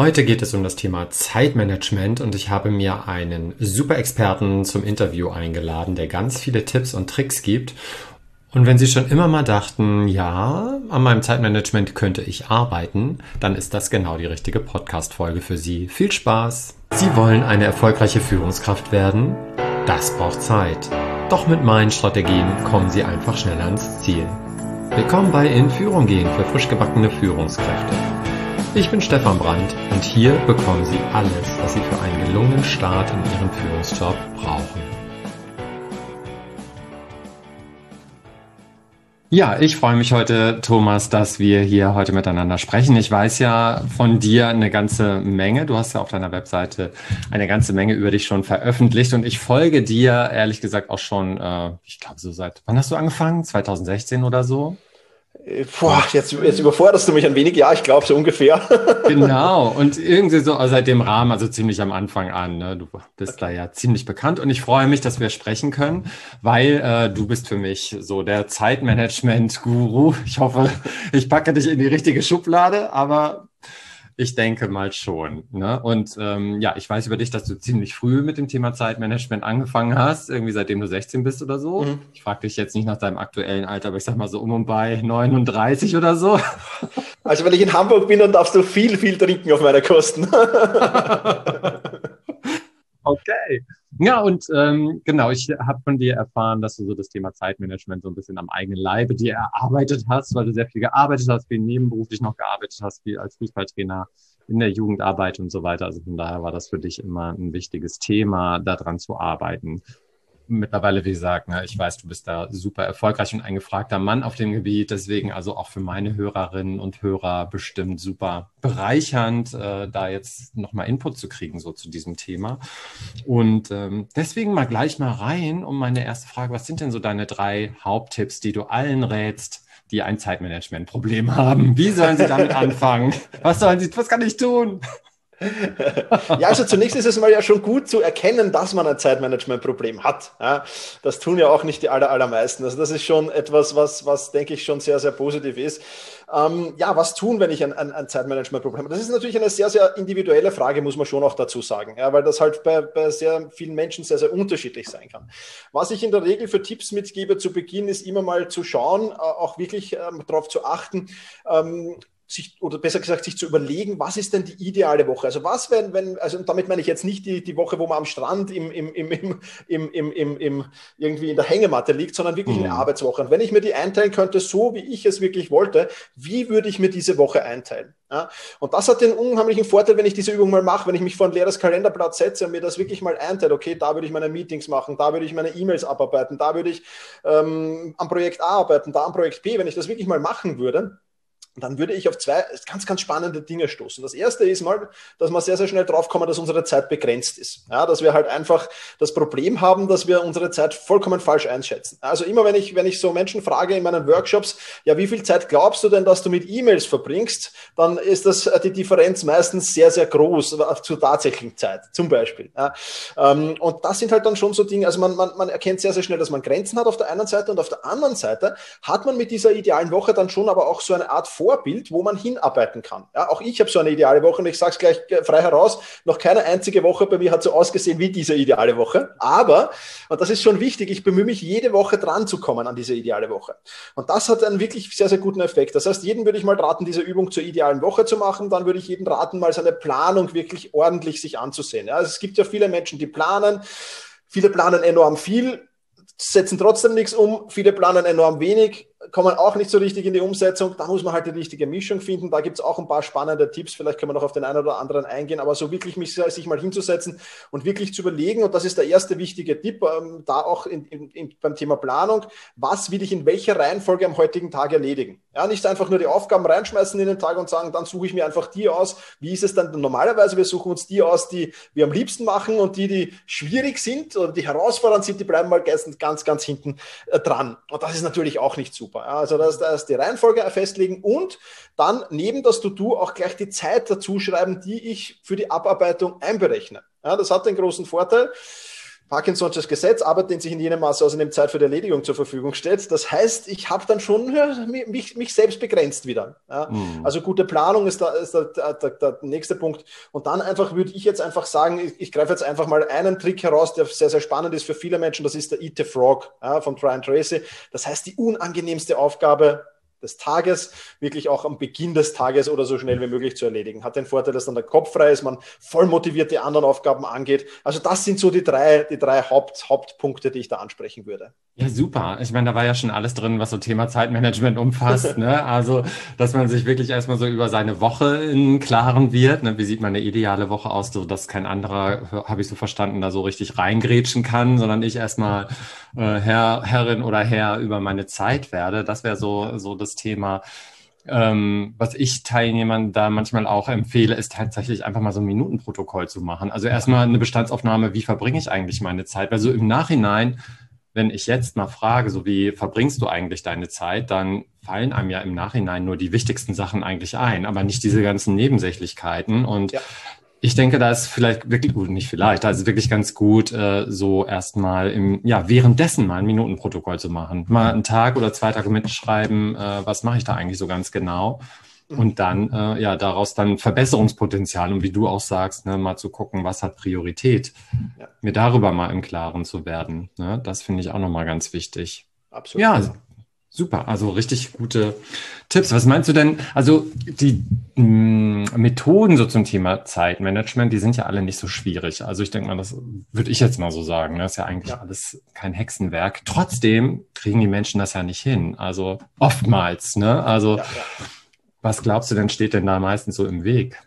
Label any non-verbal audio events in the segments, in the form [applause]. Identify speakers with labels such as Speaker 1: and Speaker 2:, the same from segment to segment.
Speaker 1: Heute geht es um das Thema Zeitmanagement und ich habe mir einen super Experten zum Interview eingeladen, der ganz viele Tipps und Tricks gibt. Und wenn Sie schon immer mal dachten, ja, an meinem Zeitmanagement könnte ich arbeiten, dann ist das genau die richtige Podcast-Folge für Sie. Viel Spaß! Sie wollen eine erfolgreiche Führungskraft werden? Das braucht Zeit. Doch mit meinen Strategien kommen Sie einfach schneller ans Ziel. Willkommen bei In Führung gehen für frisch gebackene Führungskräfte. Ich bin Stefan Brandt und hier bekommen Sie alles, was Sie für einen gelungenen Start in Ihrem Führungsjob brauchen. Ja, ich freue mich heute, Thomas, dass wir hier heute miteinander sprechen. Ich weiß ja von dir eine ganze Menge. Du hast ja auf deiner Webseite eine ganze Menge über dich schon veröffentlicht und ich folge dir ehrlich gesagt auch schon, äh, ich glaube so seit, wann hast du angefangen? 2016 oder so?
Speaker 2: Boah, jetzt, jetzt überforderst du mich ein wenig. Ja, ich glaube so ungefähr. [laughs]
Speaker 1: genau. Und irgendwie so seit dem Rahmen, also ziemlich am Anfang an. Ne? Du bist okay. da ja ziemlich bekannt und ich freue mich, dass wir sprechen können, weil äh, du bist für mich so der Zeitmanagement-Guru. Ich hoffe, ich packe dich in die richtige Schublade, aber ich denke mal schon. Ne? Und ähm, ja, ich weiß über dich, dass du ziemlich früh mit dem Thema Zeitmanagement angefangen hast, irgendwie seitdem du 16 bist oder so. Mhm. Ich frage dich jetzt nicht nach deinem aktuellen Alter, aber ich sag mal so um und bei 39 oder so.
Speaker 2: Also wenn ich in Hamburg bin, dann darfst du viel, viel trinken auf meine Kosten. [laughs]
Speaker 1: okay. Ja, und ähm, genau, ich habe von dir erfahren, dass du so das Thema Zeitmanagement so ein bisschen am eigenen Leibe dir erarbeitet hast, weil du sehr viel gearbeitet hast, viel nebenberuflich noch gearbeitet hast, viel als Fußballtrainer in der Jugendarbeit und so weiter. Also von daher war das für dich immer ein wichtiges Thema, daran zu arbeiten mittlerweile, wie gesagt, ne, ich weiß, du bist da super erfolgreich und ein gefragter Mann auf dem Gebiet. Deswegen also auch für meine Hörerinnen und Hörer bestimmt super bereichernd, äh, da jetzt nochmal Input zu kriegen, so zu diesem Thema. Und ähm, deswegen mal gleich mal rein um meine erste Frage. Was sind denn so deine drei Haupttipps, die du allen rätst, die ein Zeitmanagement-Problem haben? Wie sollen sie damit [laughs] anfangen? Was sollen sie, was kann ich tun?
Speaker 2: Ja, also zunächst ist es mal ja schon gut zu erkennen, dass man ein Zeitmanagement-Problem hat. Ja, das tun ja auch nicht die aller, allermeisten. Also das ist schon etwas, was, was denke ich schon sehr, sehr positiv ist. Ähm, ja, was tun, wenn ich ein, ein, ein Zeitmanagement-Problem habe? Das ist natürlich eine sehr, sehr individuelle Frage, muss man schon auch dazu sagen, ja, weil das halt bei, bei sehr vielen Menschen sehr, sehr unterschiedlich sein kann. Was ich in der Regel für Tipps mitgebe zu Beginn, ist immer mal zu schauen, äh, auch wirklich ähm, darauf zu achten, ähm, sich, oder besser gesagt, sich zu überlegen, was ist denn die ideale Woche? Also was, wenn, wenn, also damit meine ich jetzt nicht die, die Woche, wo man am Strand im, im, im, im, im, im, im, im irgendwie in der Hängematte liegt, sondern wirklich mhm. eine Arbeitswoche. Und wenn ich mir die einteilen könnte, so wie ich es wirklich wollte, wie würde ich mir diese Woche einteilen? Ja? Und das hat den unheimlichen Vorteil, wenn ich diese Übung mal mache, wenn ich mich vor ein leeres Kalenderblatt setze und mir das wirklich mal einteile, okay, da würde ich meine Meetings machen, da würde ich meine E-Mails abarbeiten, da würde ich ähm, am Projekt A arbeiten, da am Projekt B, wenn ich das wirklich mal machen würde, dann würde ich auf zwei ganz, ganz spannende Dinge stoßen. Das erste ist mal, dass wir sehr, sehr schnell draufkommen, dass unsere Zeit begrenzt ist. Ja, dass wir halt einfach das Problem haben, dass wir unsere Zeit vollkommen falsch einschätzen. Also immer, wenn ich, wenn ich so Menschen frage in meinen Workshops, ja, wie viel Zeit glaubst du denn, dass du mit E-Mails verbringst, dann ist das äh, die Differenz meistens sehr, sehr groß äh, zur tatsächlichen Zeit, zum Beispiel. Ja, ähm, und das sind halt dann schon so Dinge, also man, man, man erkennt sehr, sehr schnell, dass man Grenzen hat auf der einen Seite und auf der anderen Seite hat man mit dieser idealen Woche dann schon aber auch so eine Art Vor Vorbild, wo man hinarbeiten kann. Ja, auch ich habe so eine ideale Woche und ich sage es gleich frei heraus, noch keine einzige Woche bei mir hat so ausgesehen wie diese ideale Woche. Aber, und das ist schon wichtig, ich bemühe mich jede Woche dran zu kommen an diese ideale Woche. Und das hat einen wirklich sehr, sehr guten Effekt. Das heißt, jeden würde ich mal raten, diese Übung zur idealen Woche zu machen. Dann würde ich jeden raten, mal seine Planung wirklich ordentlich sich anzusehen. Ja, also es gibt ja viele Menschen, die planen. Viele planen enorm viel, setzen trotzdem nichts um. Viele planen enorm wenig kommen auch nicht so richtig in die Umsetzung. Da muss man halt die richtige Mischung finden. Da gibt es auch ein paar spannende Tipps. Vielleicht können wir noch auf den einen oder anderen eingehen. Aber so wirklich mich, sich mal hinzusetzen und wirklich zu überlegen, und das ist der erste wichtige Tipp, ähm, da auch in, in, in, beim Thema Planung, was will ich in welcher Reihenfolge am heutigen Tag erledigen? Ja, nicht einfach nur die Aufgaben reinschmeißen in den Tag und sagen, dann suche ich mir einfach die aus. Wie ist es dann normalerweise? Wir suchen uns die aus, die wir am liebsten machen und die, die schwierig sind oder die herausfordernd sind, die bleiben mal ganz, ganz hinten äh, dran. Und das ist natürlich auch nicht super. Also das, das die Reihenfolge festlegen und dann neben das To-Do auch gleich die Zeit dazu schreiben, die ich für die Abarbeitung einberechne. Ja, das hat den großen Vorteil Parkinson's Gesetz, Arbeit dehnt sich in jenem Maße aus, in dem Zeit für die Erledigung zur Verfügung steht. Das heißt, ich habe dann schon ja, mich, mich selbst begrenzt wieder. Ja. Mhm. Also gute Planung ist, da, ist der, der, der, nächste Punkt. Und dann einfach würde ich jetzt einfach sagen, ich, ich greife jetzt einfach mal einen Trick heraus, der sehr, sehr spannend ist für viele Menschen. Das ist der Eat the Frog ja, von Brian Tracy. Das heißt, die unangenehmste Aufgabe des Tages wirklich auch am Beginn des Tages oder so schnell wie möglich zu erledigen. Hat den Vorteil, dass dann der Kopf frei ist, man voll motiviert die anderen Aufgaben angeht. Also das sind so die drei, die drei Haupt, Hauptpunkte, die ich da ansprechen würde.
Speaker 1: Ja, super. Ich meine, da war ja schon alles drin, was so Thema Zeitmanagement umfasst. ne? Also, dass man sich wirklich erstmal so über seine Woche in Klaren wird. Ne? Wie sieht meine ideale Woche aus, so dass kein anderer, habe ich so verstanden, da so richtig reingrätschen kann, sondern ich erstmal äh, Herr, Herrin oder Herr über meine Zeit werde. Das wäre so, so das Thema. Ähm, was ich Teilnehmern da manchmal auch empfehle, ist tatsächlich einfach mal so ein Minutenprotokoll zu machen. Also erstmal eine Bestandsaufnahme, wie verbringe ich eigentlich meine Zeit? Weil so im Nachhinein, wenn ich jetzt mal frage, so wie verbringst du eigentlich deine Zeit, dann fallen einem ja im Nachhinein nur die wichtigsten Sachen eigentlich ein, aber nicht diese ganzen Nebensächlichkeiten. Und ja ich denke, da ist vielleicht wirklich gut, nicht vielleicht, da ist wirklich ganz gut, äh, so erstmal im, ja, währenddessen mal ein Minutenprotokoll zu machen. Mal einen Tag oder zwei Tage mitschreiben, äh, was mache ich da eigentlich so ganz genau. Und dann, äh, ja, daraus dann Verbesserungspotenzial und wie du auch sagst, ne, mal zu gucken, was hat Priorität. Ja. Mir darüber mal im Klaren zu werden. Ne, das finde ich auch nochmal ganz wichtig. Absolut. Ja, Super, also richtig gute Tipps. Was meinst du denn? Also die mh, mm, Methoden so zum Thema Zeitmanagement, die sind ja alle nicht so schwierig. Also ich denke mal, das würde ich jetzt mal so sagen. Das ne? ist ja eigentlich ja. alles kein Hexenwerk. Trotzdem kriegen die Menschen das ja nicht hin. Also oftmals. Ne? Also ja, ja. was glaubst du denn steht denn da meistens so im Weg?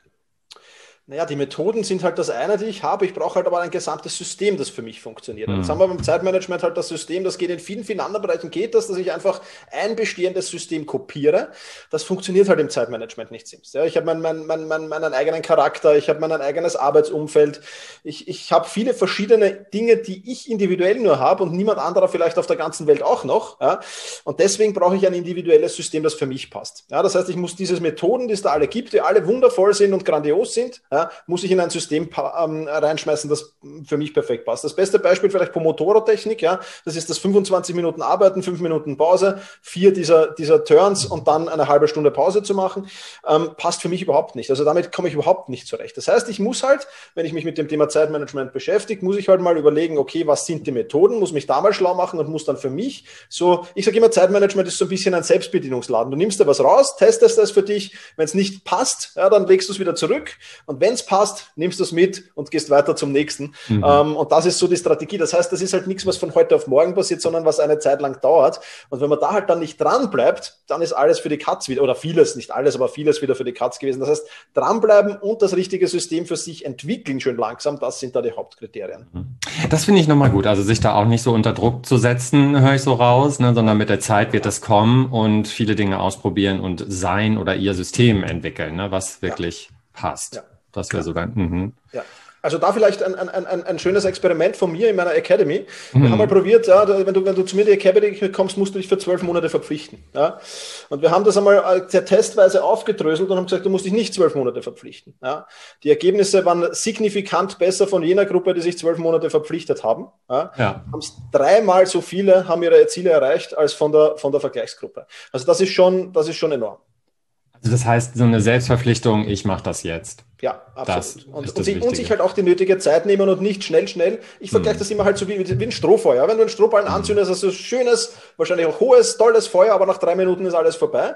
Speaker 2: Naja, die Methoden sind halt das eine, die ich habe. Ich brauche halt aber ein gesamtes System, das für mich funktioniert. Mhm. Jetzt haben wir beim Zeitmanagement halt das System, das geht in vielen, vielen anderen Bereichen, geht das, dass ich einfach ein bestehendes System kopiere. Das funktioniert halt im Zeitmanagement nicht Sims. Ja, ich habe mein, mein, mein, mein, meinen eigenen Charakter, ich habe mein eigenes Arbeitsumfeld. Ich, ich habe viele verschiedene Dinge, die ich individuell nur habe und niemand anderer vielleicht auf der ganzen Welt auch noch. Ja? Und deswegen brauche ich ein individuelles System, das für mich passt. Ja, das heißt, ich muss diese Methoden, die es da alle gibt, die alle wundervoll sind und grandios sind, ja, muss ich in ein System ähm, reinschmeißen, das für mich perfekt passt. Das beste Beispiel vielleicht Pomodoro-Technik, ja, das ist das 25 Minuten Arbeiten, 5 Minuten Pause, vier dieser, dieser Turns und dann eine halbe Stunde Pause zu machen, ähm, passt für mich überhaupt nicht. Also damit komme ich überhaupt nicht zurecht. Das heißt, ich muss halt, wenn ich mich mit dem Thema Zeitmanagement beschäftige, muss ich halt mal überlegen, okay, was sind die Methoden, muss mich da mal schlau machen und muss dann für mich so, ich sage immer, Zeitmanagement ist so ein bisschen ein Selbstbedienungsladen. Du nimmst da was raus, testest das für dich, wenn es nicht passt, ja, dann legst du es wieder zurück und wenn es passt, nimmst du es mit und gehst weiter zum nächsten. Mhm. Ähm, und das ist so die Strategie. Das heißt, das ist halt nichts, was von heute auf morgen passiert, sondern was eine Zeit lang dauert. Und wenn man da halt dann nicht dran bleibt, dann ist alles für die Katz wieder, oder vieles, nicht alles, aber vieles wieder für die Katz gewesen. Das heißt, dranbleiben und das richtige System für sich entwickeln, schön langsam, das sind da die Hauptkriterien. Mhm.
Speaker 1: Das finde ich nochmal gut. Also sich da auch nicht so unter Druck zu setzen, höre ich so raus, ne, sondern mit der Zeit wird es kommen und viele Dinge ausprobieren und sein oder ihr System entwickeln, ne, was wirklich ja. passt. Ja. Das wäre sogar. Mhm.
Speaker 2: Ja. Also da vielleicht ein, ein, ein, ein schönes Experiment von mir in meiner Academy. Wir mhm. haben mal probiert, ja, wenn, du, wenn du zu mir in die Academy kommst, musst du dich für zwölf Monate verpflichten. Ja. Und wir haben das einmal äh, sehr testweise aufgedröselt und haben gesagt, du musst dich nicht zwölf Monate verpflichten. Ja. Die Ergebnisse waren signifikant besser von jener Gruppe, die sich zwölf Monate verpflichtet haben. Ja. Ja. Haben dreimal so viele haben ihre Ziele erreicht als von der, von der Vergleichsgruppe. Also das ist schon, das ist schon enorm.
Speaker 1: Also das heißt, so eine Selbstverpflichtung, ich mache das jetzt.
Speaker 2: Ja, absolut. Und, und, sie, und, sich halt auch die nötige Zeit nehmen und nicht schnell, schnell. Ich vergleiche hm. das immer halt so wie, wie ein Strohfeuer. Wenn du einen Strohballen hm. anzündest, hast du schönes, wahrscheinlich auch hohes, tolles Feuer, aber nach drei Minuten ist alles vorbei.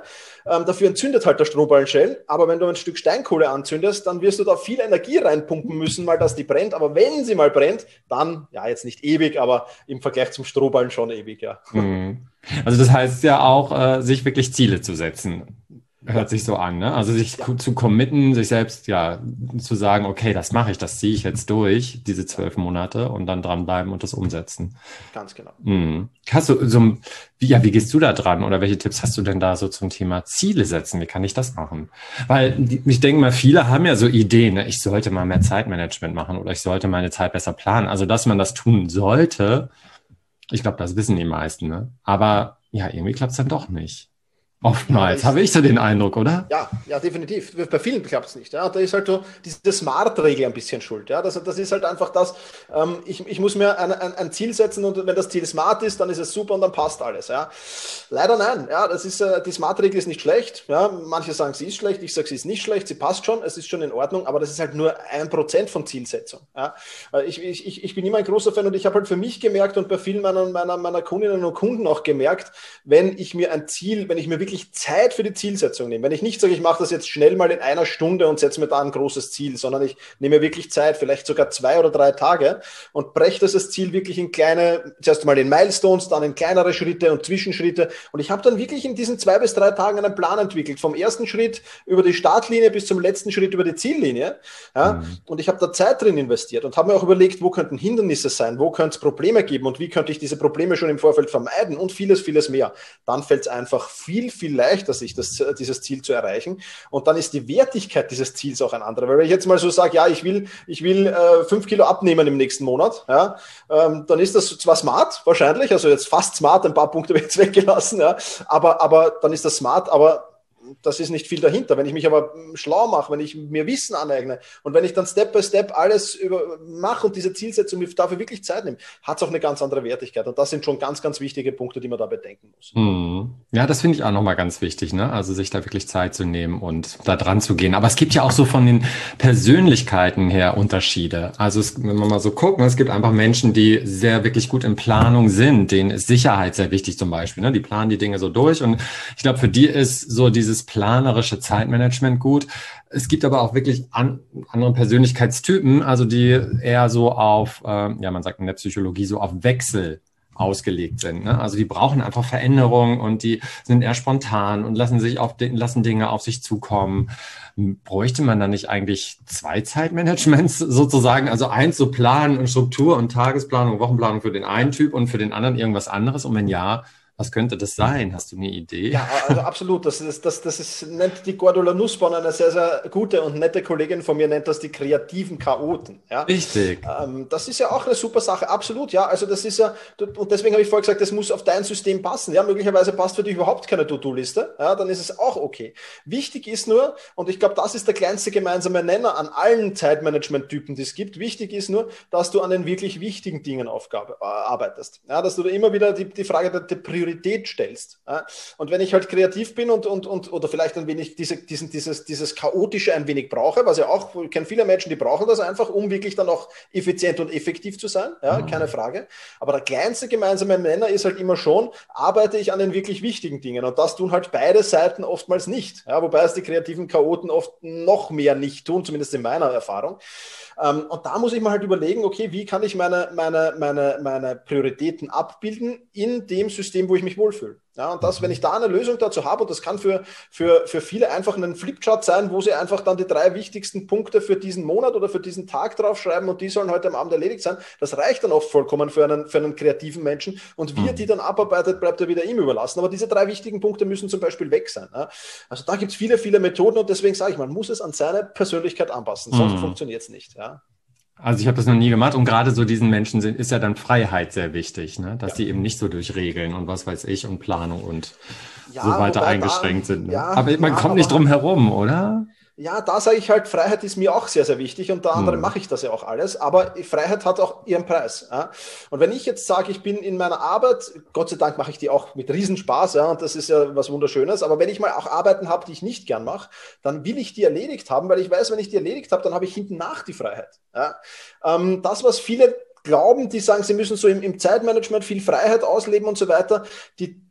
Speaker 2: Ähm, dafür entzündet halt der Strohballen schnell. Aber wenn du ein Stück Steinkohle anzündest, dann wirst du da viel Energie reinpumpen müssen, mal dass die brennt. Aber wenn sie mal brennt, dann, ja, jetzt nicht ewig, aber im Vergleich zum Strohballen schon ewig, ja.
Speaker 1: Hm. Also das heißt ja auch, äh, sich wirklich Ziele zu setzen hört sich so an, ne? Also sich zu committen, sich selbst ja zu sagen, okay, das mache ich, das ziehe ich jetzt durch, diese zwölf Monate und dann dranbleiben und das umsetzen.
Speaker 2: Ganz genau.
Speaker 1: Mhm. Hast du so, wie, ja, wie gehst du da dran oder welche Tipps hast du denn da so zum Thema Ziele setzen? Wie kann ich das machen? Weil ich denke mal, viele haben ja so Ideen, ne? ich sollte mal mehr Zeitmanagement machen oder ich sollte meine Zeit besser planen. Also, dass man das tun sollte, ich glaube, das wissen die meisten, ne? Aber ja, irgendwie klappt es dann doch nicht. Oftmals habe ich so den Eindruck, oder?
Speaker 2: Ja, ja, definitiv. Bei vielen klappt es nicht. Ja. Da ist halt so diese Smart-Regel ein bisschen schuld. Ja. Das, das ist halt einfach das, ähm, ich, ich muss mir ein, ein, ein, Ziel setzen und wenn das Ziel smart ist, dann ist es super und dann passt alles. Ja. Leider nein. Ja, das ist, äh, die Smart-Regel ist nicht schlecht. Ja. Manche sagen, sie ist schlecht, ich sage, sie ist nicht schlecht, sie passt schon, es ist schon in Ordnung, aber das ist halt nur ein Prozent von Zielsetzung. Ja. Ich, ich, ich bin immer ein großer Fan und ich habe halt für mich gemerkt und bei vielen meiner, meiner, meiner Kundinnen und Kunden auch gemerkt, wenn ich mir ein Ziel, wenn ich mir wirklich Zeit für die Zielsetzung nehme. Wenn ich nicht sage, ich mache das jetzt schnell mal in einer Stunde und setze mir da ein großes Ziel, sondern ich nehme wirklich Zeit, vielleicht sogar zwei oder drei Tage und breche das Ziel wirklich in kleine, zuerst mal in Milestones, dann in kleinere Schritte und Zwischenschritte. Und ich habe dann wirklich in diesen zwei bis drei Tagen einen Plan entwickelt, vom ersten Schritt über die Startlinie bis zum letzten Schritt über die Ziellinie. Ja? Mhm. Und ich habe da Zeit drin investiert und habe mir auch überlegt, wo könnten Hindernisse sein, wo könnte es Probleme geben und wie könnte ich diese Probleme schon im Vorfeld vermeiden und vieles, vieles mehr. Dann fällt es einfach viel, viel leichter sich das, dieses Ziel zu erreichen. Und dann ist die Wertigkeit dieses Ziels auch ein anderer. Weil wenn ich jetzt mal so sage, ja, ich will, ich will äh, fünf Kilo abnehmen im nächsten Monat, ja, ähm, dann ist das zwar smart, wahrscheinlich, also jetzt fast smart, ein paar Punkte [laughs] habe ich jetzt weggelassen, ja, aber, aber dann ist das smart, aber das ist nicht viel dahinter. Wenn ich mich aber schlau mache, wenn ich mir Wissen aneigne und wenn ich dann Step by Step alles über, mache und diese Zielsetzung dafür wirklich Zeit nehme, hat es auch eine ganz andere Wertigkeit. Und das sind schon ganz, ganz wichtige Punkte, die man da bedenken muss.
Speaker 1: Mhm. Ja, das finde ich auch nochmal ganz wichtig, ne? Also sich da wirklich Zeit zu nehmen und da dran zu gehen. Aber es gibt ja auch so von den Persönlichkeiten her Unterschiede. Also es, wenn man mal so guckt, ne, es gibt einfach Menschen, die sehr wirklich gut in Planung sind, denen ist Sicherheit sehr wichtig zum Beispiel. Ne? Die planen die Dinge so durch. Und ich glaube, für die ist so dieses dieses planerische Zeitmanagement gut. Es gibt aber auch wirklich an, andere Persönlichkeitstypen, also die eher so auf, äh, ja, man sagt in der Psychologie so auf Wechsel ausgelegt sind. Ne? Also die brauchen einfach Veränderung und die sind eher spontan und lassen sich auf lassen Dinge auf sich zukommen. Bräuchte man da nicht eigentlich zwei Zeitmanagements [laughs] sozusagen? Also eins so Plan und Struktur und Tagesplanung, Wochenplanung für den einen Typ und für den anderen irgendwas anderes? Und wenn ja, was könnte das sein? Hast du eine Idee?
Speaker 2: Ja, also [laughs] absolut. Das ist, das, das ist, nennt die Gordula Nussbaum, eine sehr, sehr gute und nette Kollegin von mir, nennt das die kreativen Chaoten. Ja?
Speaker 1: Richtig.
Speaker 2: Ähm, das ist ja auch eine super Sache, absolut. Ja, also das ist ja, und deswegen habe ich vorher gesagt, das muss auf dein System passen. Ja, möglicherweise passt für dich überhaupt keine To-Do-Liste. Ja, dann ist es auch okay. Wichtig ist nur, und ich glaube, das ist der kleinste gemeinsame Nenner an allen Zeitmanagement-Typen, die es gibt. Wichtig ist nur, dass du an den wirklich wichtigen Dingen Aufgabe, äh, arbeitest. Ja, dass du da immer wieder die, die Frage der, der Priorität Priorität stellst. Und wenn ich halt kreativ bin und, und, und oder vielleicht ein wenig diese, diesen, dieses, dieses Chaotische ein wenig brauche, was ja auch, ich kenne viele Menschen, die brauchen das einfach, um wirklich dann auch effizient und effektiv zu sein, ja, mhm. keine Frage. Aber der kleinste gemeinsame Nenner ist halt immer schon, arbeite ich an den wirklich wichtigen Dingen. Und das tun halt beide Seiten oftmals nicht. Ja, wobei es die kreativen Chaoten oft noch mehr nicht tun, zumindest in meiner Erfahrung. Ähm, und da muss ich mal halt überlegen, okay, wie kann ich meine, meine, meine, meine Prioritäten abbilden in dem System, wo ich mich wohlfühle. Ja, und das, wenn ich da eine Lösung dazu habe, und das kann für, für, für viele einfach ein Flipchart sein, wo sie einfach dann die drei wichtigsten Punkte für diesen Monat oder für diesen Tag draufschreiben und die sollen heute am Abend erledigt sein. Das reicht dann oft vollkommen für einen, für einen kreativen Menschen. Und wie er mhm. die dann abarbeitet, bleibt er wieder ihm überlassen. Aber diese drei wichtigen Punkte müssen zum Beispiel weg sein. Ja. Also da gibt es viele, viele Methoden und deswegen sage ich, man muss es an seine Persönlichkeit anpassen, sonst mhm. funktioniert es nicht. Ja.
Speaker 1: Also ich habe das noch nie gemacht und gerade so diesen Menschen sind, ist ja dann Freiheit sehr wichtig, ne? dass ja. die eben nicht so durch Regeln und was weiß ich und Planung und ja, so weiter eingeschränkt da, sind. Ne? Ja, aber man kommt nicht drum herum, oder?
Speaker 2: Ja, da sage ich halt, Freiheit ist mir auch sehr, sehr wichtig. Unter anderem hm. mache ich das ja auch alles. Aber Freiheit hat auch ihren Preis. Ja? Und wenn ich jetzt sage, ich bin in meiner Arbeit, Gott sei Dank mache ich die auch mit Riesenspaß, ja, und das ist ja was Wunderschönes. Aber wenn ich mal auch Arbeiten habe, die ich nicht gern mache, dann will ich die erledigt haben, weil ich weiß, wenn ich die erledigt habe, dann habe ich hinten nach die Freiheit. Ja? Ähm, das, was viele glauben, die sagen, sie müssen so im, im Zeitmanagement viel Freiheit ausleben und so weiter, die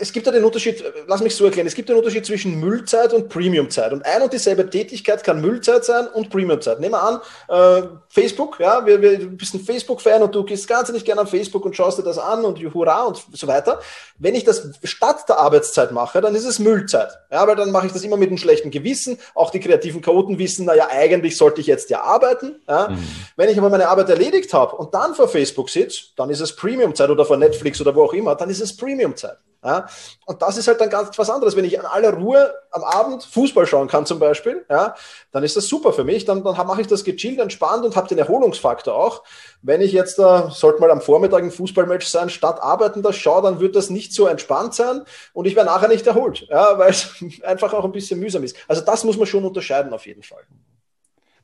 Speaker 2: es gibt ja den Unterschied, lass mich so erklären, es gibt den Unterschied zwischen Müllzeit und Premiumzeit. Und ein und dieselbe Tätigkeit kann Müllzeit sein und Premiumzeit. Nehmen wir an, äh, Facebook, ja, wir, wir, du bist ein Facebook-Fan und du gehst ganz nicht gerne auf Facebook und schaust dir das an und hurra und so weiter. Wenn ich das statt der Arbeitszeit mache, dann ist es Müllzeit. Ja, weil dann mache ich das immer mit einem schlechten Gewissen. Auch die kreativen Chaoten wissen, naja, eigentlich sollte ich jetzt ja arbeiten. Ja. Mhm. Wenn ich aber meine Arbeit erledigt habe und dann vor Facebook sitze, dann ist es Premiumzeit oder vor Netflix oder wo auch immer, dann ist es Premiumzeit. Zeit. Ja? Und das ist halt dann ganz was anderes. Wenn ich an aller Ruhe am Abend Fußball schauen kann zum Beispiel, ja, dann ist das super für mich. Dann, dann mache ich das gechillt, entspannt und habe den Erholungsfaktor auch. Wenn ich jetzt, äh, sollte mal am Vormittag ein Fußballmatch sein, statt arbeiten das schaue, dann wird das nicht so entspannt sein und ich werde nachher nicht erholt, ja, [laughs] weil es einfach auch ein bisschen mühsam ist. Also das muss man schon unterscheiden auf jeden Fall.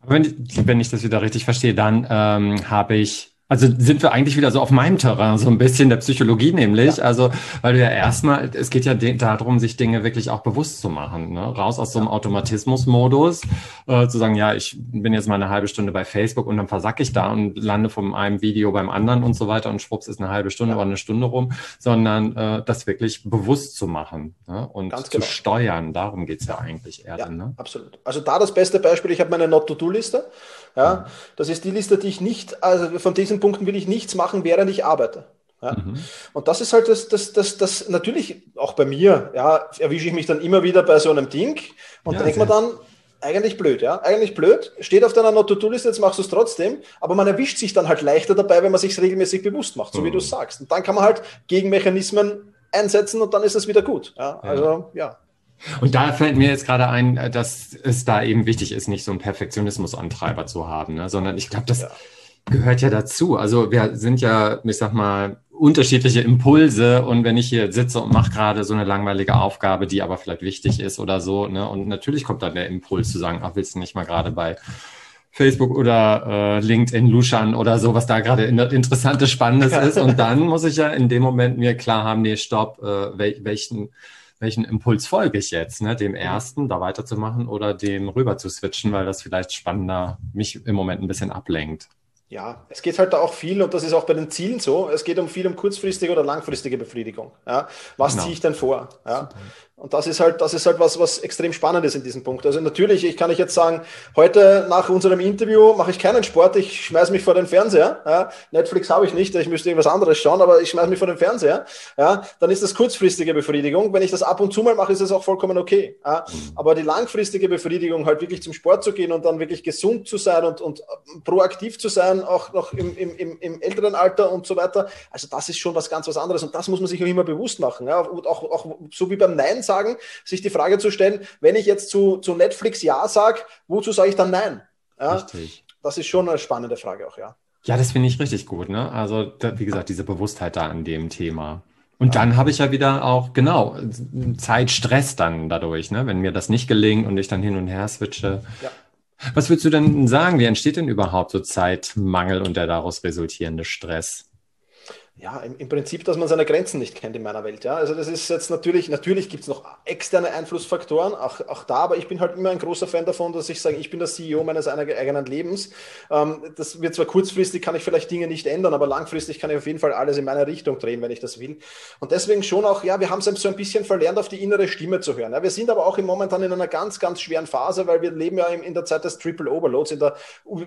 Speaker 1: Wenn ich, wenn ich das wieder richtig verstehe, dann ähm, habe ich also sind wir eigentlich wieder so auf meinem Terrain, so ein bisschen der Psychologie nämlich. Ja. Also, weil du ja erstmal, es geht ja darum, sich Dinge wirklich auch bewusst zu machen. Ne? Raus aus so einem Automatismus-Modus, äh, zu sagen, ja, ich bin jetzt mal eine halbe Stunde bei Facebook und dann versacke ich da und lande von einem Video beim anderen und so weiter und schwupps ist eine halbe Stunde ja. oder eine Stunde rum, sondern äh, das wirklich bewusst zu machen ne? und Ganz zu genau. steuern. Darum geht's ja eigentlich eher.
Speaker 2: Ja, dann, ne? absolut. Also da das beste Beispiel, ich habe meine Not-to-Do-Liste. Ja, das ist die Liste, die ich nicht, also von diesen Punkten will ich nichts machen, während ich arbeite. Ja. Mhm. Und das ist halt das, das, das, das, natürlich auch bei mir, ja, erwische ich mich dann immer wieder bei so einem Ding und ja, denke mir dann, eigentlich blöd, ja, eigentlich blöd, steht auf deiner Not-to-Do-Liste, jetzt machst du es trotzdem, aber man erwischt sich dann halt leichter dabei, wenn man sich regelmäßig bewusst macht, so mhm. wie du sagst. Und dann kann man halt Gegenmechanismen einsetzen und dann ist es wieder gut. Ja, also, ja.
Speaker 1: Und da fällt mir jetzt gerade ein, äh, dass es da eben wichtig ist, nicht so einen Perfektionismusantreiber zu haben, ne? sondern ich glaube, das ja. gehört ja dazu. Also wir sind ja, ich sag mal, unterschiedliche Impulse und wenn ich hier sitze und mache gerade so eine langweilige Aufgabe, die aber vielleicht wichtig ist oder so, ne? und natürlich kommt dann der Impuls zu sagen, ach, willst du nicht mal gerade bei Facebook oder äh, LinkedIn luschern oder so, was da gerade interessantes, spannendes ist. Und dann muss ich ja in dem Moment mir klar haben, nee, stopp, äh, wel welchen welchen Impuls folge ich jetzt, ne? dem ersten, da weiterzumachen oder dem rüber zu switchen, weil das vielleicht spannender mich im Moment ein bisschen ablenkt.
Speaker 2: Ja, es geht halt da auch viel, und das ist auch bei den Zielen so, es geht um viel um kurzfristige oder langfristige Befriedigung. Ja? Was genau. ziehe ich denn vor? Ja? Und das ist halt, das ist halt was, was extrem spannend ist in diesem Punkt. Also natürlich, ich kann ich jetzt sagen, heute nach unserem Interview mache ich keinen Sport, ich schmeiße mich vor den Fernseher. Ja. Netflix habe ich nicht, ich müsste irgendwas anderes schauen, aber ich schmeiße mich vor den Fernseher. Ja. Dann ist das kurzfristige Befriedigung. Wenn ich das ab und zu mal mache, ist das auch vollkommen okay. Ja. Mhm. Aber die langfristige Befriedigung, halt wirklich zum Sport zu gehen und dann wirklich gesund zu sein und, und proaktiv zu sein, auch noch im, im, im, im älteren Alter und so weiter. Also das ist schon was ganz was anderes und das muss man sich auch immer bewusst machen. Ja. Und auch, auch so wie beim Nein sagen, sich die Frage zu stellen, wenn ich jetzt zu, zu Netflix Ja sage, wozu sage ich dann Nein? Ja, richtig. Das ist schon eine spannende Frage auch, ja.
Speaker 1: Ja, das finde ich richtig gut. Ne? Also, da, wie gesagt, diese Bewusstheit da an dem Thema. Und dann habe ich ja wieder auch, genau, Zeitstress dann dadurch, ne? wenn mir das nicht gelingt und ich dann hin und her switche. Ja. Was würdest du denn sagen? Wie entsteht denn überhaupt so Zeitmangel und der daraus resultierende Stress?
Speaker 2: Ja, im, im, Prinzip, dass man seine Grenzen nicht kennt in meiner Welt. Ja? Also das ist jetzt natürlich, natürlich gibt es noch externe Einflussfaktoren, auch, auch da, aber ich bin halt immer ein großer Fan davon, dass ich sage, ich bin der CEO meines eigenen Lebens. Ähm, das wird zwar kurzfristig, kann ich vielleicht Dinge nicht ändern, aber langfristig kann ich auf jeden Fall alles in meine Richtung drehen, wenn ich das will. Und deswegen schon auch, ja, wir haben es so ein bisschen verlernt, auf die innere Stimme zu hören. Ja? Wir sind aber auch im momentan in einer ganz, ganz schweren Phase, weil wir leben ja in der Zeit des Triple Overloads, in, der,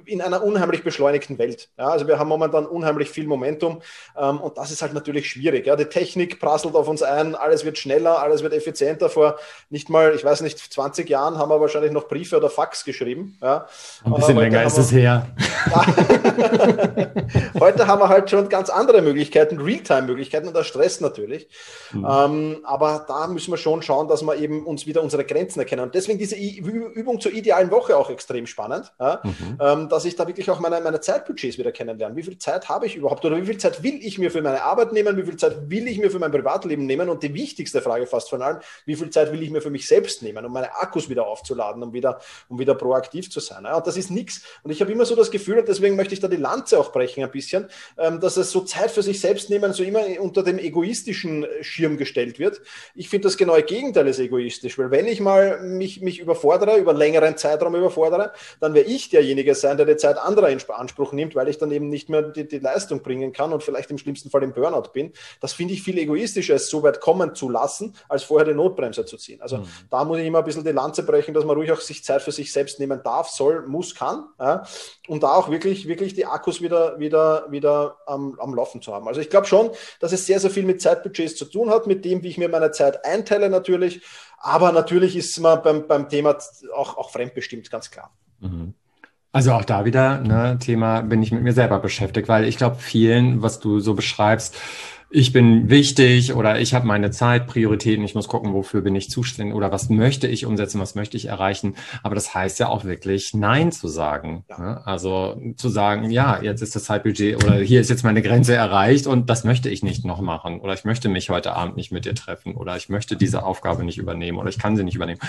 Speaker 2: in einer unheimlich beschleunigten Welt. Ja? Also wir haben momentan unheimlich viel Momentum. Ähm, und das ist halt natürlich schwierig. Ja. Die Technik prasselt auf uns ein, alles wird schneller, alles wird effizienter. Vor nicht mal, ich weiß nicht, 20 Jahren haben wir wahrscheinlich noch Briefe oder Fax geschrieben. Ja.
Speaker 1: Ein bisschen länger ist es her. [laughs]
Speaker 2: heute haben wir halt schon ganz andere Möglichkeiten, Realtime-Möglichkeiten und das stresst natürlich. Mhm. Ähm, aber da müssen wir schon schauen, dass wir eben uns wieder unsere Grenzen erkennen. Und deswegen diese Übung zur idealen Woche auch extrem spannend, ja. mhm. ähm, dass ich da wirklich auch meine, meine Zeitbudgets wieder kennenlerne. Wie viel Zeit habe ich überhaupt oder wie viel Zeit will ich mir mir für meine Arbeit nehmen, wie viel Zeit will ich mir für mein Privatleben nehmen und die wichtigste Frage fast von allen, wie viel Zeit will ich mir für mich selbst nehmen, um meine Akkus wieder aufzuladen, um wieder, um wieder proaktiv zu sein. Und das ist nichts. Und ich habe immer so das Gefühl, deswegen möchte ich da die Lanze auch brechen ein bisschen, ähm, dass es so Zeit für sich selbst nehmen so immer unter dem egoistischen Schirm gestellt wird. Ich finde das genaue Gegenteil ist egoistisch, weil wenn ich mal mich, mich überfordere, über längeren Zeitraum überfordere, dann wäre ich derjenige sein, der die Zeit anderer in Anspruch nimmt, weil ich dann eben nicht mehr die, die Leistung bringen kann und vielleicht im schlimmsten schlimmsten Fall im Burnout bin. Das finde ich viel egoistischer, es so weit kommen zu lassen, als vorher die Notbremse zu ziehen. Also mhm. da muss ich immer ein bisschen die Lanze brechen, dass man ruhig auch sich Zeit für sich selbst nehmen darf, soll, muss, kann, ja, um da auch wirklich, wirklich die Akkus wieder, wieder, wieder am, am Laufen zu haben. Also ich glaube schon, dass es sehr, sehr viel mit Zeitbudgets zu tun hat, mit dem, wie ich mir meine Zeit einteile natürlich. Aber natürlich ist man beim, beim Thema auch, auch fremdbestimmt, ganz klar. Mhm.
Speaker 1: Also auch da wieder, ne, Thema bin ich mit mir selber beschäftigt, weil ich glaube, vielen, was du so beschreibst, ich bin wichtig oder ich habe meine Zeit, Prioritäten, ich muss gucken, wofür bin ich zuständig oder was möchte ich umsetzen, was möchte ich erreichen. Aber das heißt ja auch wirklich Nein zu sagen. Ja. Ne? Also zu sagen, ja, jetzt ist das Zeitbudget oder hier ist jetzt meine Grenze erreicht und das möchte ich nicht noch machen oder ich möchte mich heute Abend nicht mit dir treffen oder ich möchte diese Aufgabe nicht übernehmen oder ich kann sie nicht übernehmen.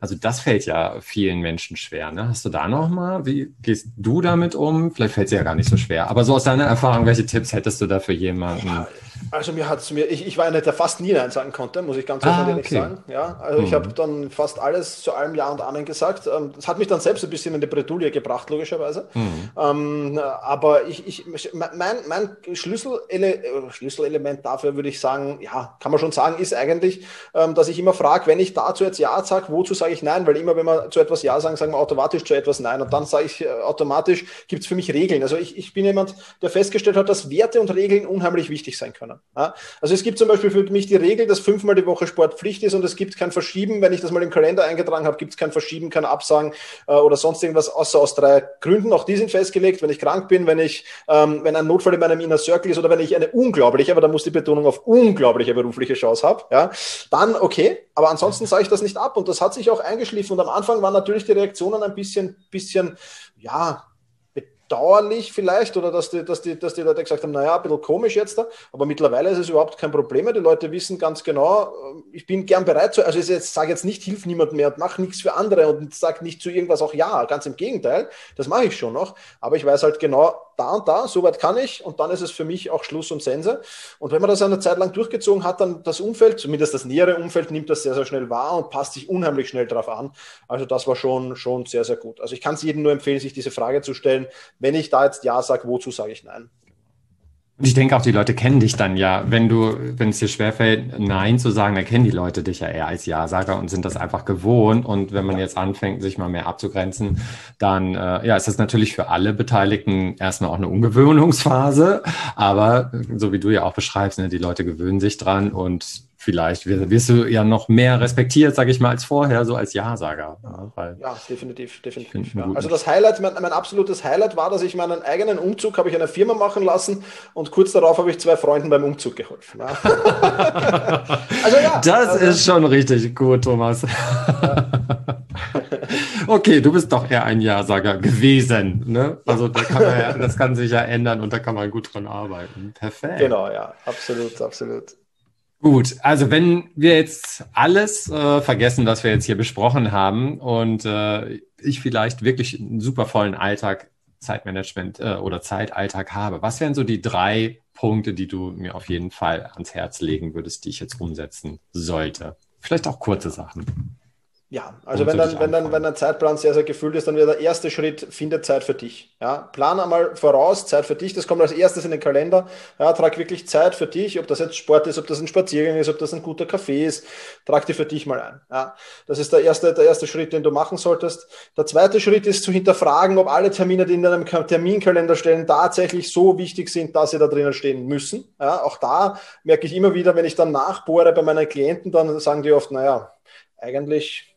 Speaker 1: Also das fällt ja vielen Menschen schwer. Ne? Hast du da noch mal, wie gehst du damit um? Vielleicht fällt es ja gar nicht so schwer. Aber so aus deiner Erfahrung, welche Tipps hättest du da für jemanden? Ja,
Speaker 2: also mir hat es mir, ich, ich war einer, der fast nie Nein sagen konnte, muss ich ganz ah, ehrlich okay. sagen. Ja, also mhm. ich habe dann fast alles zu allem Ja und Amen gesagt. Ähm, das hat mich dann selbst ein bisschen in die Bredouille gebracht, logischerweise. Mhm. Ähm, aber ich, ich, mein, mein Schlüssele äh, Schlüsselelement dafür würde ich sagen, ja, kann man schon sagen, ist eigentlich, ähm, dass ich immer frage, wenn ich dazu jetzt Ja sage, wozu sage ich Nein? Weil immer, wenn wir zu etwas Ja sagen, sagen wir automatisch zu etwas Nein. Und dann sage ich äh, automatisch, gibt es für mich Regeln. Also ich, ich bin jemand, der festgestellt hat, dass Werte und Regeln unheimlich wichtig sein können Ja? Also es gibt zum Beispiel für mich die Regel, dass fünfmal die Woche Sportpflicht ist und es gibt kein Verschieben. Wenn ich das mal im Kalender eingetragen habe, gibt es kein Verschieben, kein Absagen äh, oder sonst irgendwas, außer aus drei Gründen. Auch die sind festgelegt, wenn ich krank bin, wenn ich, ähm, wenn ein Notfall in meinem Inner Circle ist oder wenn ich eine unglaubliche, aber da muss die Betonung auf unglaubliche berufliche Chance habe, ja, dann okay. Aber ansonsten sage ich das nicht ab und das hat sich auch eingeschliffen. Und am Anfang waren natürlich die Reaktionen ein bisschen, bisschen, ja, bedauerlich vielleicht oder dass die, dass die, dass die Leute gesagt haben, naja, ein bisschen komisch jetzt da, aber mittlerweile ist es überhaupt kein Problem mehr. Die Leute wissen ganz genau, äh, ich bin gern bereit zu, also ich jetzt, sage jetzt nicht, hilf niemand mehr und mach nichts für andere und sage nicht zu irgendwas auch ja, ganz im Gegenteil, das mache ich schon noch, aber ich weiß halt genau, da und da, soweit kann ich und dann ist es für mich auch Schluss und Sense. Und wenn man das eine Zeit lang durchgezogen hat, dann das Umfeld, zumindest das nähere Umfeld, nimmt das sehr, sehr schnell wahr und passt sich unheimlich schnell darauf an. Also das war schon, schon sehr, sehr gut. Also ich kann es jedem nur empfehlen, sich diese Frage zu stellen, wenn ich da jetzt Ja sage, wozu sage ich Nein?
Speaker 1: Und ich denke auch, die Leute kennen dich dann ja. Wenn du, wenn es dir schwerfällt, Nein zu sagen, dann kennen die Leute dich ja eher als Ja-Sager und sind das einfach gewohnt. Und wenn man jetzt anfängt, sich mal mehr abzugrenzen, dann äh, ja, ist das natürlich für alle Beteiligten erstmal auch eine Ungewöhnungsphase. Aber so wie du ja auch beschreibst, ne, die Leute gewöhnen sich dran und vielleicht wirst du ja noch mehr respektiert, sage ich mal, als vorher, so als Ja-Sager.
Speaker 2: Ja, ja, definitiv, definitiv. Ja. Also das Highlight, mein, mein, absolutes Highlight war, dass ich meinen eigenen Umzug habe ich einer Firma machen lassen und kurz darauf habe ich zwei Freunden beim Umzug geholfen. Ja. [laughs]
Speaker 1: also ja. Das also, ist schon richtig gut, Thomas. [laughs] okay, du bist doch eher ein Ja-Sager gewesen. Ne? Also da kann ja, [laughs] das kann sich ja ändern und da kann man gut dran arbeiten. Perfekt.
Speaker 2: Genau, ja, absolut, absolut.
Speaker 1: Gut, also wenn wir jetzt alles äh, vergessen, was wir jetzt hier besprochen haben und äh, ich vielleicht wirklich einen super vollen Alltag, Zeitmanagement äh, oder Zeitalltag habe, was wären so die drei Punkte, die du mir auf jeden Fall ans Herz legen würdest, die ich jetzt umsetzen sollte? Vielleicht auch kurze Sachen.
Speaker 2: Ja, also wenn dann, wenn dann, wenn ein Zeitplan sehr, sehr gefüllt ist, dann wäre der erste Schritt, finde Zeit für dich. Ja, plan einmal voraus, Zeit für dich, das kommt als erstes in den Kalender. Ja, trag wirklich Zeit für dich, ob das jetzt Sport ist, ob das ein Spaziergang ist, ob das ein guter Kaffee ist, trag die für dich mal ein. Ja, das ist der erste, der erste Schritt, den du machen solltest. Der zweite Schritt ist zu hinterfragen, ob alle Termine, die in deinem Terminkalender stehen, tatsächlich so wichtig sind, dass sie da drinnen stehen müssen. Ja, auch da merke ich immer wieder, wenn ich dann nachbohre bei meinen Klienten, dann sagen die oft, naja, eigentlich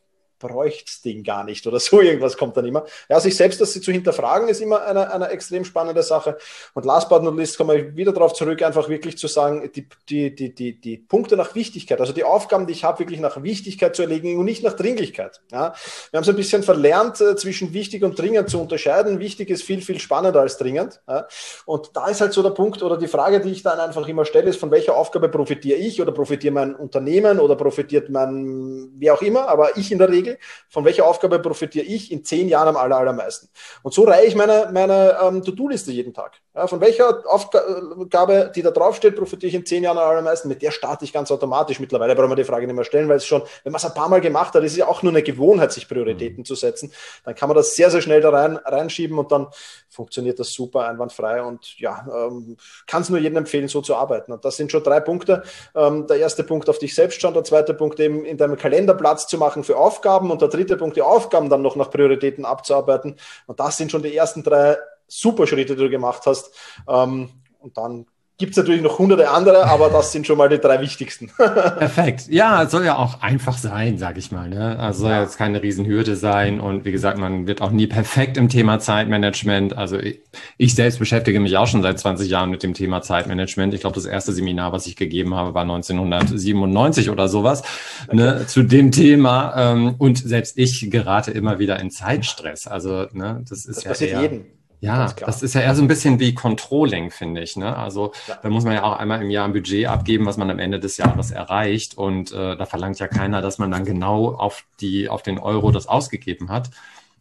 Speaker 2: bräuchte den gar nicht oder [laughs] so irgendwas kommt dann immer. Ja, sich selbst das zu hinterfragen ist immer eine, eine extrem spannende Sache. Und last but not least komme ich wieder darauf zurück, einfach wirklich zu sagen, die, die, die, die, die Punkte nach Wichtigkeit, also die Aufgaben, die ich habe, wirklich nach Wichtigkeit zu erledigen und nicht nach Dringlichkeit. Ja, wir haben es ein bisschen verlernt, äh, zwischen wichtig und dringend zu unterscheiden. Wichtig ist viel, viel spannender als dringend. Ja, und da ist halt so der Punkt oder die Frage, die ich dann einfach immer stelle, ist, von welcher Aufgabe profitiere ich oder profitiert mein Unternehmen oder profitiert mein, wie auch immer, aber ich in der Regel von welcher Aufgabe profitiere ich in zehn Jahren am aller, allermeisten. Und so reihe ich meine, meine ähm, To-Do-Liste jeden Tag. Ja, von welcher Aufgabe, die da draufsteht, profitiere ich in zehn Jahren am allermeisten. Mit der starte ich ganz automatisch. Mittlerweile brauchen wir die Frage nicht mehr stellen, weil es schon, wenn man es ein paar Mal gemacht hat, ist es ja auch nur eine Gewohnheit, sich Prioritäten mhm. zu setzen. Dann kann man das sehr, sehr schnell da rein, reinschieben und dann funktioniert das super einwandfrei und ja, ähm, kann es nur jedem empfehlen, so zu arbeiten. Und das sind schon drei Punkte. Ähm, der erste Punkt auf dich selbst schauen, der zweite Punkt eben in deinem Kalender Platz zu machen für Aufgaben und der dritte Punkt die Aufgaben dann noch nach Prioritäten abzuarbeiten. Und das sind schon die ersten drei super Schritte, die du gemacht hast. Ähm, und dann gibt es natürlich noch hunderte andere, aber das sind schon mal die drei wichtigsten. [laughs]
Speaker 1: Perfekt. Ja, es soll ja auch einfach sein, sage ich mal. Ne? Also soll ja. jetzt keine Riesenhürde sein. Und wie gesagt, man wird auch nie perfekt im Thema Zeitmanagement. Also ich, ich selbst beschäftige mich auch schon seit 20 Jahren mit dem Thema Zeitmanagement. Ich glaube, das erste Seminar, was ich gegeben habe, war 1997 oder sowas okay. ne, zu dem Thema. Ähm, und selbst ich gerate immer wieder in Zeitstress. Also ne, das ist das ja passiert eher, jedem. Ja, das ist ja eher so ein bisschen wie Controlling, finde ich. Ne? Also ja. da muss man ja auch einmal im Jahr ein Budget abgeben, was man am Ende des Jahres erreicht. Und äh, da verlangt ja keiner, dass man dann genau auf die auf den Euro das ausgegeben hat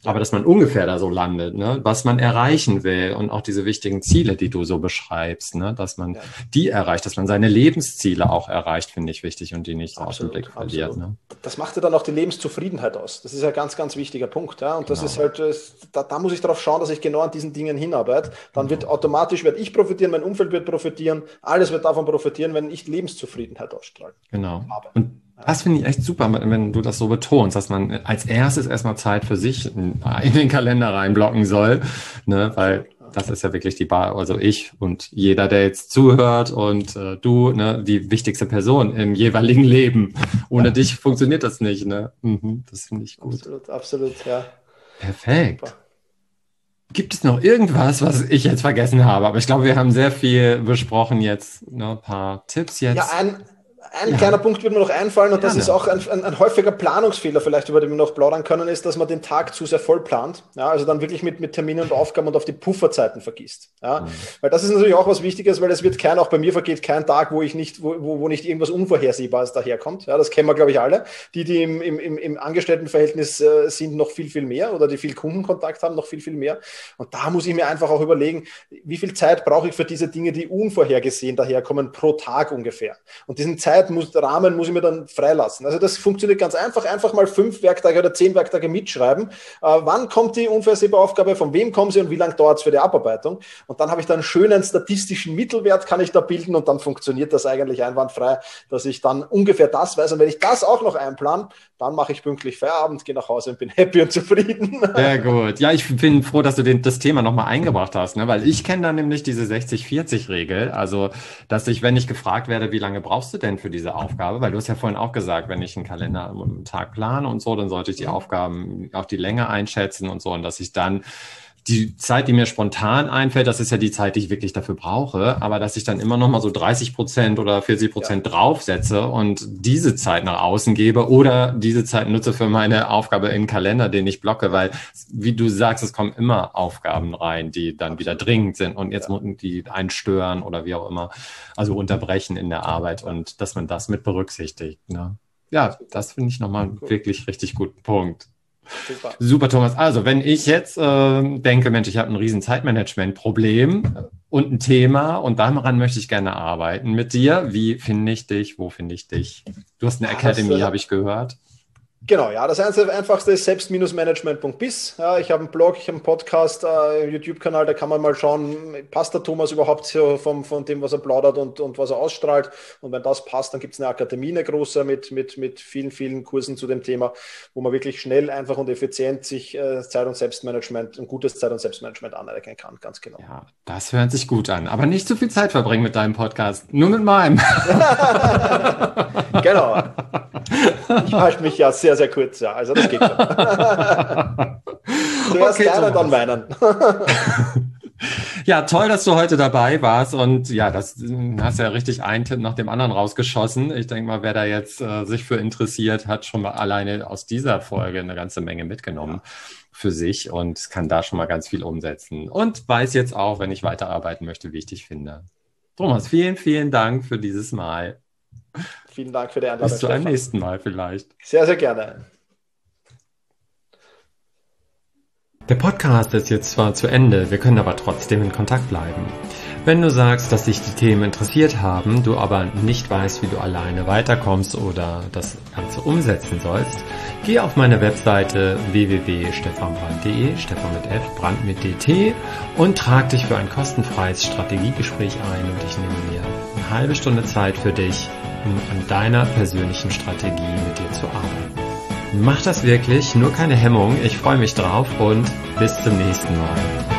Speaker 1: aber dass man ungefähr da so landet, ne? was man erreichen will und auch diese wichtigen Ziele, die du so beschreibst, ne? dass man ja. die erreicht, dass man seine Lebensziele auch erreicht, finde ich wichtig und die nicht absolut, aus dem Blick verliert. Ne?
Speaker 2: Das macht ja dann auch die Lebenszufriedenheit aus. Das ist ein ganz, ganz wichtiger Punkt. Ja? Und das genau. ist halt, da, da, muss ich darauf schauen, dass ich genau an diesen Dingen hinarbeite. Dann wird automatisch, werde ich profitieren, mein Umfeld wird profitieren, alles wird davon profitieren, wenn ich Lebenszufriedenheit ausstrahle.
Speaker 1: Genau. Und das finde ich echt super, wenn du das so betonst, dass man als erstes erstmal Zeit für sich in den Kalender reinblocken soll, ne, weil das ist ja wirklich die Bar, also ich und jeder, der jetzt zuhört und äh, du, ne, die wichtigste Person im jeweiligen Leben. Ohne ja. dich funktioniert das nicht, ne? Mhm, das finde ich gut.
Speaker 2: Absolut, absolut, ja.
Speaker 1: Perfekt. Super. Gibt es noch irgendwas, was ich jetzt vergessen habe? Aber ich glaube, wir haben sehr viel besprochen jetzt. Ne? Ein paar Tipps jetzt.
Speaker 2: Ja, ein, ein ja. kleiner Punkt wird mir noch einfallen, und Gerne. das ist auch ein, ein, ein, häufiger Planungsfehler, vielleicht über den wir noch plaudern können, ist, dass man den Tag zu sehr voll plant. Ja, also dann wirklich mit, mit Terminen und Aufgaben und auf die Pufferzeiten vergisst. Ja, mhm. Weil das ist natürlich auch was Wichtiges, weil es wird kein, auch bei mir vergeht kein Tag, wo ich nicht, wo, wo nicht irgendwas Unvorhersehbares daherkommt. Ja, das kennen wir, glaube ich, alle. Die, die im, im, im Angestelltenverhältnis äh, sind, noch viel, viel mehr oder die viel Kundenkontakt haben, noch viel, viel mehr. Und da muss ich mir einfach auch überlegen, wie viel Zeit brauche ich für diese Dinge, die unvorhergesehen daherkommen, pro Tag ungefähr. Und diesen Zeit Zeit, muss, Rahmen muss ich mir dann freilassen. Also das funktioniert ganz einfach. Einfach mal fünf Werktage oder zehn Werktage mitschreiben. Äh, wann kommt die unvorhersehbare Aufgabe, von wem kommen sie und wie lange dauert es für die Abarbeitung? Und dann habe ich dann einen schönen statistischen Mittelwert, kann ich da bilden und dann funktioniert das eigentlich einwandfrei, dass ich dann ungefähr das weiß. Und wenn ich das auch noch einplan, dann mache ich pünktlich Feierabend, gehe nach Hause und bin [laughs] happy und zufrieden.
Speaker 1: Sehr gut. Ja, ich bin froh, dass du den, das Thema nochmal eingebracht hast, ne? weil ich kenne da nämlich diese 60-40-Regel. Also, dass ich, wenn ich gefragt werde, wie lange brauchst du denn für diese Aufgabe? Weil du hast ja vorhin auch gesagt, wenn ich einen Kalender am Tag plane und so, dann sollte ich die mhm. Aufgaben auch die Länge einschätzen und so und dass ich dann die Zeit, die mir spontan einfällt, das ist ja die Zeit, die ich wirklich dafür brauche, aber dass ich dann immer noch mal so 30 Prozent oder 40 Prozent ja. draufsetze und diese Zeit nach außen gebe oder diese Zeit nutze für meine Aufgabe in den Kalender, den ich blocke, weil, wie du sagst, es kommen immer Aufgaben rein, die dann wieder dringend sind und jetzt ja. die einstören oder wie auch immer, also unterbrechen in der Arbeit und dass man das mit berücksichtigt. Ne? Ja, das finde ich nochmal einen wirklich richtig guten Punkt. Super. Super, Thomas. Also, wenn ich jetzt äh, denke, Mensch, ich habe ein riesen Zeitmanagement-Problem und ein Thema und daran möchte ich gerne arbeiten mit dir. Wie finde ich dich? Wo finde ich dich? Du hast eine Academy, äh, habe ich gehört.
Speaker 2: Genau, ja, das einfachste ist selbst-management.biz. Ja, ich habe einen Blog, ich habe einen Podcast, äh, YouTube-Kanal, da kann man mal schauen, passt der Thomas überhaupt so vom, von dem, was er plaudert und, und was er ausstrahlt. Und wenn das passt, dann gibt es eine Akademie, eine große, mit, mit, mit vielen, vielen Kursen zu dem Thema, wo man wirklich schnell, einfach und effizient sich äh, Zeit- und Selbstmanagement, ein gutes Zeit- und Selbstmanagement aneignen kann, ganz genau.
Speaker 1: Ja, das hört sich gut an. Aber nicht zu viel Zeit verbringen mit deinem Podcast, nur mit meinem. [laughs]
Speaker 2: genau. Ich halte mich ja sehr, sehr kurz, ja. Also das geht schon. [laughs] Zuerst okay, deinen, dann meinen. [laughs]
Speaker 1: Ja, toll, dass du heute dabei warst und ja, das hast ja richtig einen Tipp nach dem anderen rausgeschossen. Ich denke mal, wer da jetzt äh, sich für interessiert, hat schon mal alleine aus dieser Folge eine ganze Menge mitgenommen ja. für sich und kann da schon mal ganz viel umsetzen und weiß jetzt auch, wenn ich weiterarbeiten möchte, wie ich dich finde. Thomas, vielen, vielen Dank für dieses Mal.
Speaker 2: Vielen Dank für die Einladung.
Speaker 1: Bis zu einem nächsten Mal vielleicht.
Speaker 2: Sehr, sehr gerne.
Speaker 1: Der Podcast ist jetzt zwar zu Ende, wir können aber trotzdem in Kontakt bleiben. Wenn du sagst, dass dich die Themen interessiert haben, du aber nicht weißt, wie du alleine weiterkommst oder das Ganze umsetzen sollst, geh auf meine Webseite www.stefanbrand.de, Stefan mit F, Brand mit DT und trag dich für ein kostenfreies Strategiegespräch ein und ich nehme mir eine halbe Stunde Zeit für dich, um an deiner persönlichen Strategie mit dir zu arbeiten. Mach das wirklich, nur keine Hemmung, ich freue mich drauf und bis zum nächsten Mal.